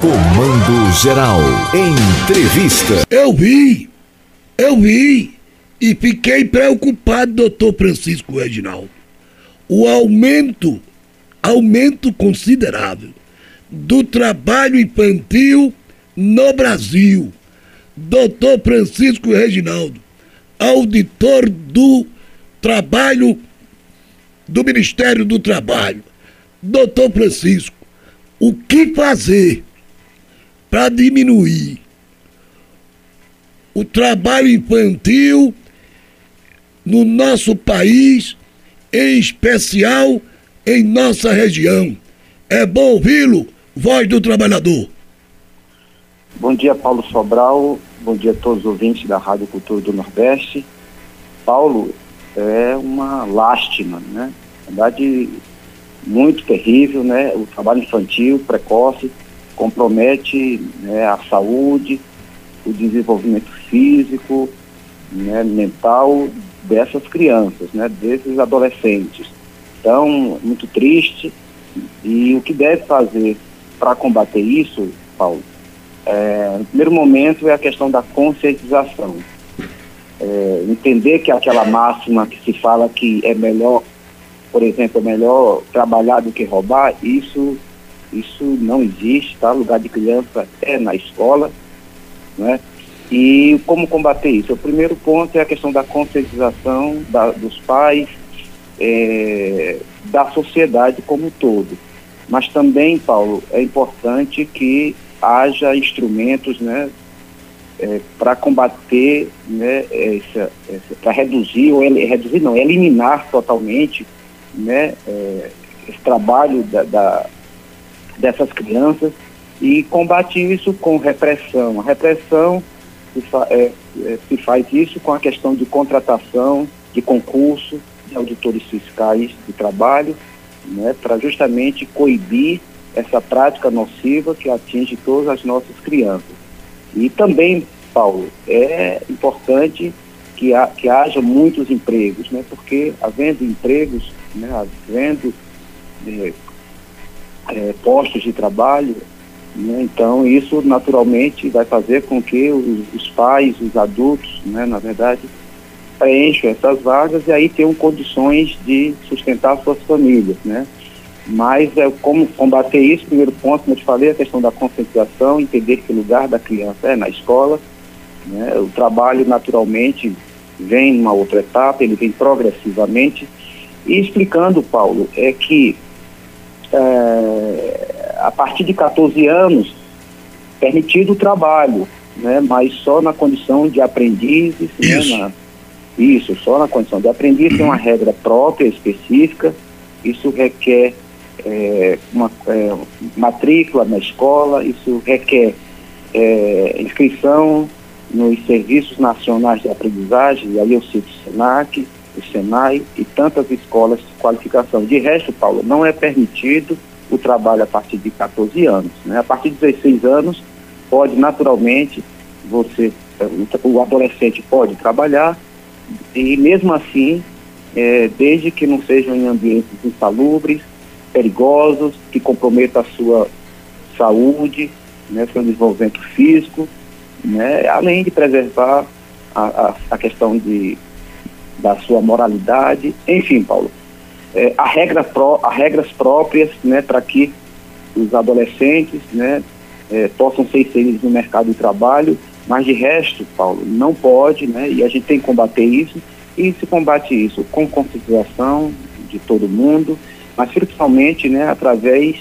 Comando Geral. Entrevista. Eu vi, eu vi e fiquei preocupado, doutor Francisco Reginaldo. O aumento, aumento considerável do trabalho infantil no Brasil. Doutor Francisco Reginaldo, auditor do trabalho do Ministério do Trabalho. Doutor Francisco, o que fazer? Para diminuir o trabalho infantil no nosso país, em especial em nossa região. É bom ouvi-lo, voz do trabalhador. Bom dia, Paulo Sobral. Bom dia a todos os ouvintes da Rádio Cultura do Nordeste. Paulo, é uma lástima, né? Na verdade, muito terrível, né? O trabalho infantil precoce compromete né, a saúde, o desenvolvimento físico, né, mental dessas crianças, né, desses adolescentes. Então, muito triste. E o que deve fazer para combater isso, Paulo, é, no primeiro momento é a questão da conscientização. É, entender que aquela máxima que se fala que é melhor, por exemplo, é melhor trabalhar do que roubar, isso isso não existe, tá? Lugar de criança é na escola, né? E como combater isso? O primeiro ponto é a questão da conscientização da, dos pais, é, da sociedade como um todo. Mas também, Paulo, é importante que haja instrumentos, né, é, para combater, né, para reduzir ou ele, reduzir não, eliminar totalmente, né, é, esse trabalho da, da dessas crianças e combate isso com repressão. A repressão se, fa é, é, se faz isso com a questão de contratação, de concurso, de auditores fiscais de trabalho, né, para justamente coibir essa prática nociva que atinge todas as nossas crianças. E também, Paulo, é importante que, ha, que haja muitos empregos, né, porque havendo empregos, né, havendo é, é, postos de trabalho. Né? Então, isso naturalmente vai fazer com que os, os pais, os adultos, né, na verdade, preencham essas vagas e aí tenham condições de sustentar suas famílias. Né? Mas é, como combater isso, primeiro ponto, como eu te falei, a questão da conscientização, entender que o lugar da criança é na escola. Né? O trabalho, naturalmente, vem numa outra etapa, ele vem progressivamente. E explicando, Paulo, é que é, a partir de 14 anos, permitido o trabalho, né, mas só na condição de aprendizes. Né, isso. Né, na, isso, só na condição de aprendiz, tem uma regra própria, específica. Isso requer é, uma é, matrícula na escola, isso requer é, inscrição nos serviços nacionais de aprendizagem, e aí eu cito o SENAC, o SENAI e tantas escolas de qualificação. De resto, Paulo, não é permitido o trabalho a partir de 14 anos. Né? A partir de 16 anos, pode naturalmente, você, o adolescente pode trabalhar, e mesmo assim, é, desde que não sejam em ambientes insalubres, perigosos, que comprometam a sua saúde, né, seu desenvolvimento físico, né, além de preservar a, a, a questão de da sua moralidade, enfim, Paulo. É, há, regra pró, há regras próprias né, para que os adolescentes né, é, possam ser inseridos no mercado de trabalho, mas de resto, Paulo, não pode, né, e a gente tem que combater isso, e se combate isso com conscientização de todo mundo, mas principalmente né, através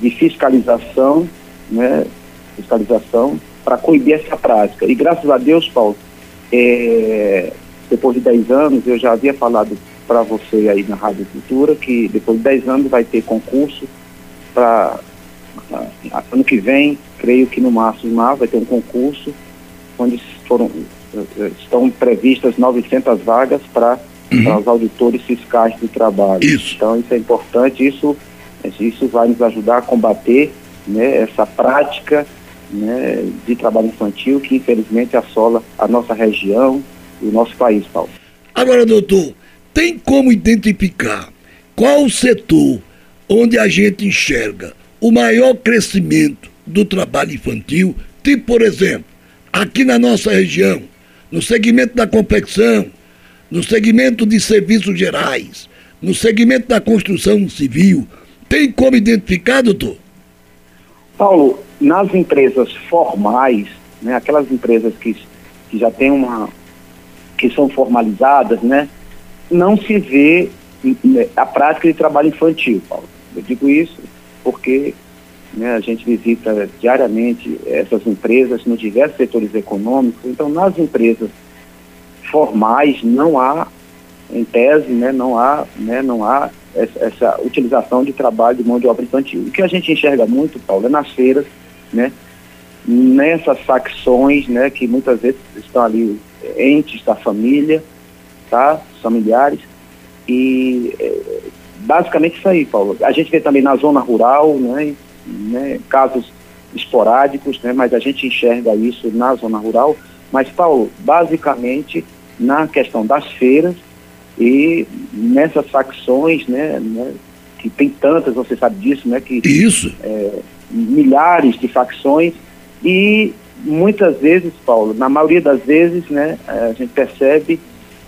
de fiscalização, né, fiscalização para coibir essa prática. E graças a Deus, Paulo, é, depois de 10 anos, eu já havia falado para você aí na Rádio Cultura que depois de 10 anos vai ter concurso para ano que vem, creio que no máximo mar vai ter um concurso onde foram eh, estão previstas 900 vagas para uhum. os auditores fiscais do trabalho. Isso. Então isso é importante, isso isso vai nos ajudar a combater né, essa prática né, de trabalho infantil que infelizmente assola a nossa região, do nosso país, Paulo. Agora, doutor, tem como identificar qual o setor onde a gente enxerga o maior crescimento do trabalho infantil, tipo, por exemplo, aqui na nossa região, no segmento da confecção, no segmento de serviços gerais, no segmento da construção civil, tem como identificar, doutor? Paulo, nas empresas formais, né, aquelas empresas que, que já têm uma. Que são formalizadas, né, não se vê né, a prática de trabalho infantil, Paulo. Eu digo isso porque né, a gente visita diariamente essas empresas nos diversos setores econômicos. Então, nas empresas formais não há, em tese, né, não há, né, não há essa, essa, utilização de trabalho de mão de obra infantil. O que a gente enxerga muito, Paulo, é nas feiras, né, nessas facções, né, que muitas vezes estão ali entes da família, tá, familiares, e é, basicamente isso aí, Paulo. A gente vê também na zona rural, né, né, casos esporádicos, né, mas a gente enxerga isso na zona rural. Mas, Paulo, basicamente na questão das feiras e nessas facções, né, né que tem tantas, você sabe disso, né, que isso. É, milhares de facções e muitas vezes, Paulo, na maioria das vezes, né, a gente percebe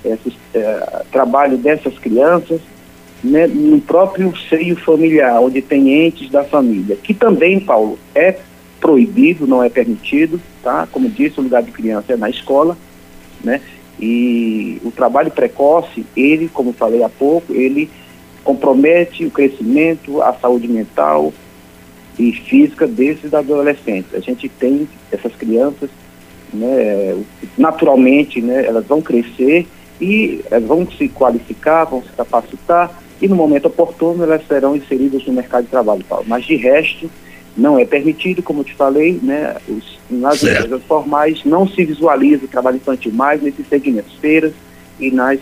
esse é, trabalho dessas crianças né, no próprio seio familiar, onde tem entes da família, que também, Paulo, é proibido, não é permitido, tá? Como disse, o lugar de criança é na escola, né? E o trabalho precoce, ele, como falei há pouco, ele compromete o crescimento, a saúde mental e física desses adolescentes. A gente tem essas crianças, né, naturalmente, né, elas vão crescer e elas vão se qualificar, vão se capacitar e no momento oportuno elas serão inseridas no mercado de trabalho. Mas de resto, não é permitido, como eu te falei, né, os, nas certo. empresas formais não se visualiza o trabalho infantil mais nesses segmentos, feiras e nas,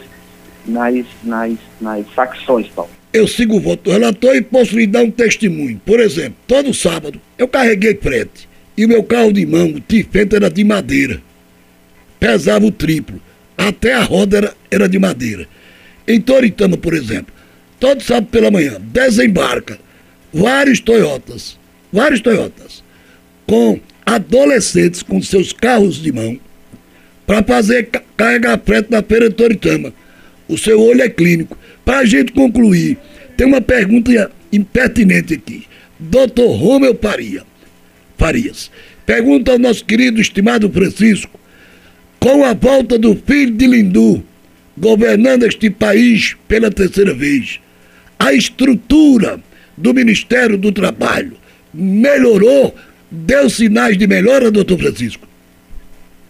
nas, nas, nas facções, Paulo. Eu sigo o voto do relator e posso lhe dar um testemunho. Por exemplo, todo sábado eu carreguei frete e o meu carro de mão, o Tifento, era de madeira. Pesava o triplo. Até a roda era, era de madeira. Em Toritama, por exemplo, todo sábado pela manhã, desembarca vários Toyotas, vários Toyotas, com adolescentes com seus carros de mão, para fazer carregar frete na feira de Toritama. O seu olho é clínico. Para a gente concluir, tem uma pergunta impertinente aqui. Doutor Romeu Faria, Farias, pergunta ao nosso querido estimado Francisco, com a volta do filho de Lindu, governando este país pela terceira vez, a estrutura do Ministério do Trabalho melhorou, deu sinais de melhora, doutor Francisco?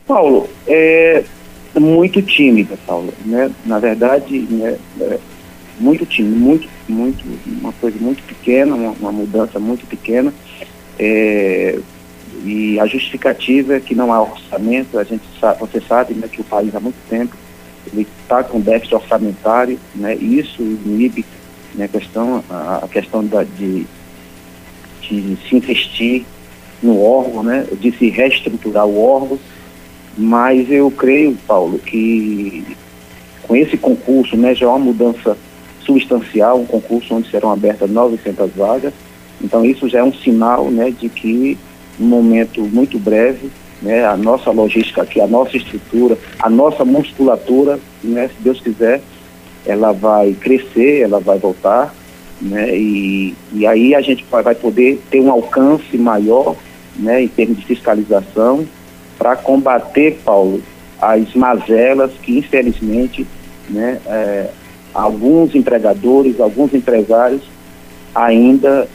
Paulo, é muito tímida, Paulo, né? Na verdade, né, é muito tímida, muito, muito, uma coisa muito pequena, uma, uma mudança muito pequena. É, e a justificativa é que não há orçamento, a gente sabe, você sabe né, que o país há muito tempo ele está com déficit orçamentário, né, e isso inibe né, a questão, a, a questão da, de, de se investir no órgão, né, de se reestruturar o órgão, mas eu creio, Paulo, que com esse concurso né, já é uma mudança substancial, um concurso onde serão abertas 900 vagas, então isso já é um sinal né, de que, num momento muito breve, né, a nossa logística aqui, a nossa estrutura, a nossa musculatura, né, se Deus quiser, ela vai crescer, ela vai voltar, né? E, e aí a gente vai poder ter um alcance maior, né, em termos de fiscalização, para combater, Paulo, as mazelas que infelizmente, né, é, alguns empregadores, alguns empresários ainda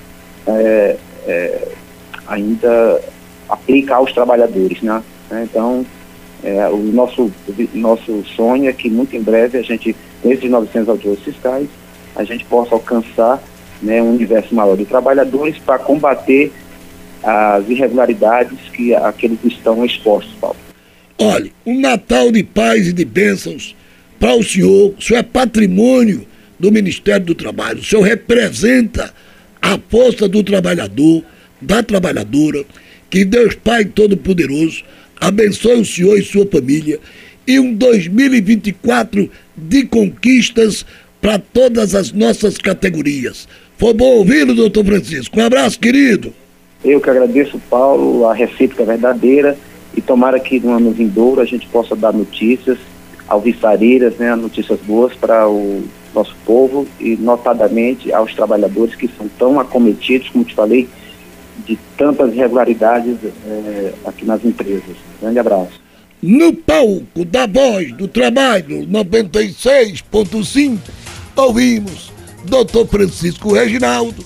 é, é, ainda aplica aos trabalhadores, né? Então, é, o nosso, nosso sonho é que muito em breve a gente, esses 900 auditores fiscais, a gente possa alcançar né, um universo maior de trabalhadores para combater as irregularidades que aqueles estão expostos, Paulo. Olha, um Natal de paz e de bênçãos para o senhor. O senhor é patrimônio do Ministério do Trabalho. O senhor representa a força do trabalhador, da trabalhadora. Que Deus Pai Todo-Poderoso abençoe o senhor e sua família e um 2024 de conquistas para todas as nossas categorias. Foi bom ouvi-lo, doutor Francisco. Um abraço, querido. Eu que agradeço, Paulo, a recíproca verdadeira e tomara que no ano vindouro a gente possa dar notícias alvissareiras, né, notícias boas para o nosso povo e notadamente aos trabalhadores que são tão acometidos, como te falei, de tantas irregularidades é, aqui nas empresas. Grande abraço. No palco da voz do trabalho 96.5, ouvimos Dr. Francisco Reginaldo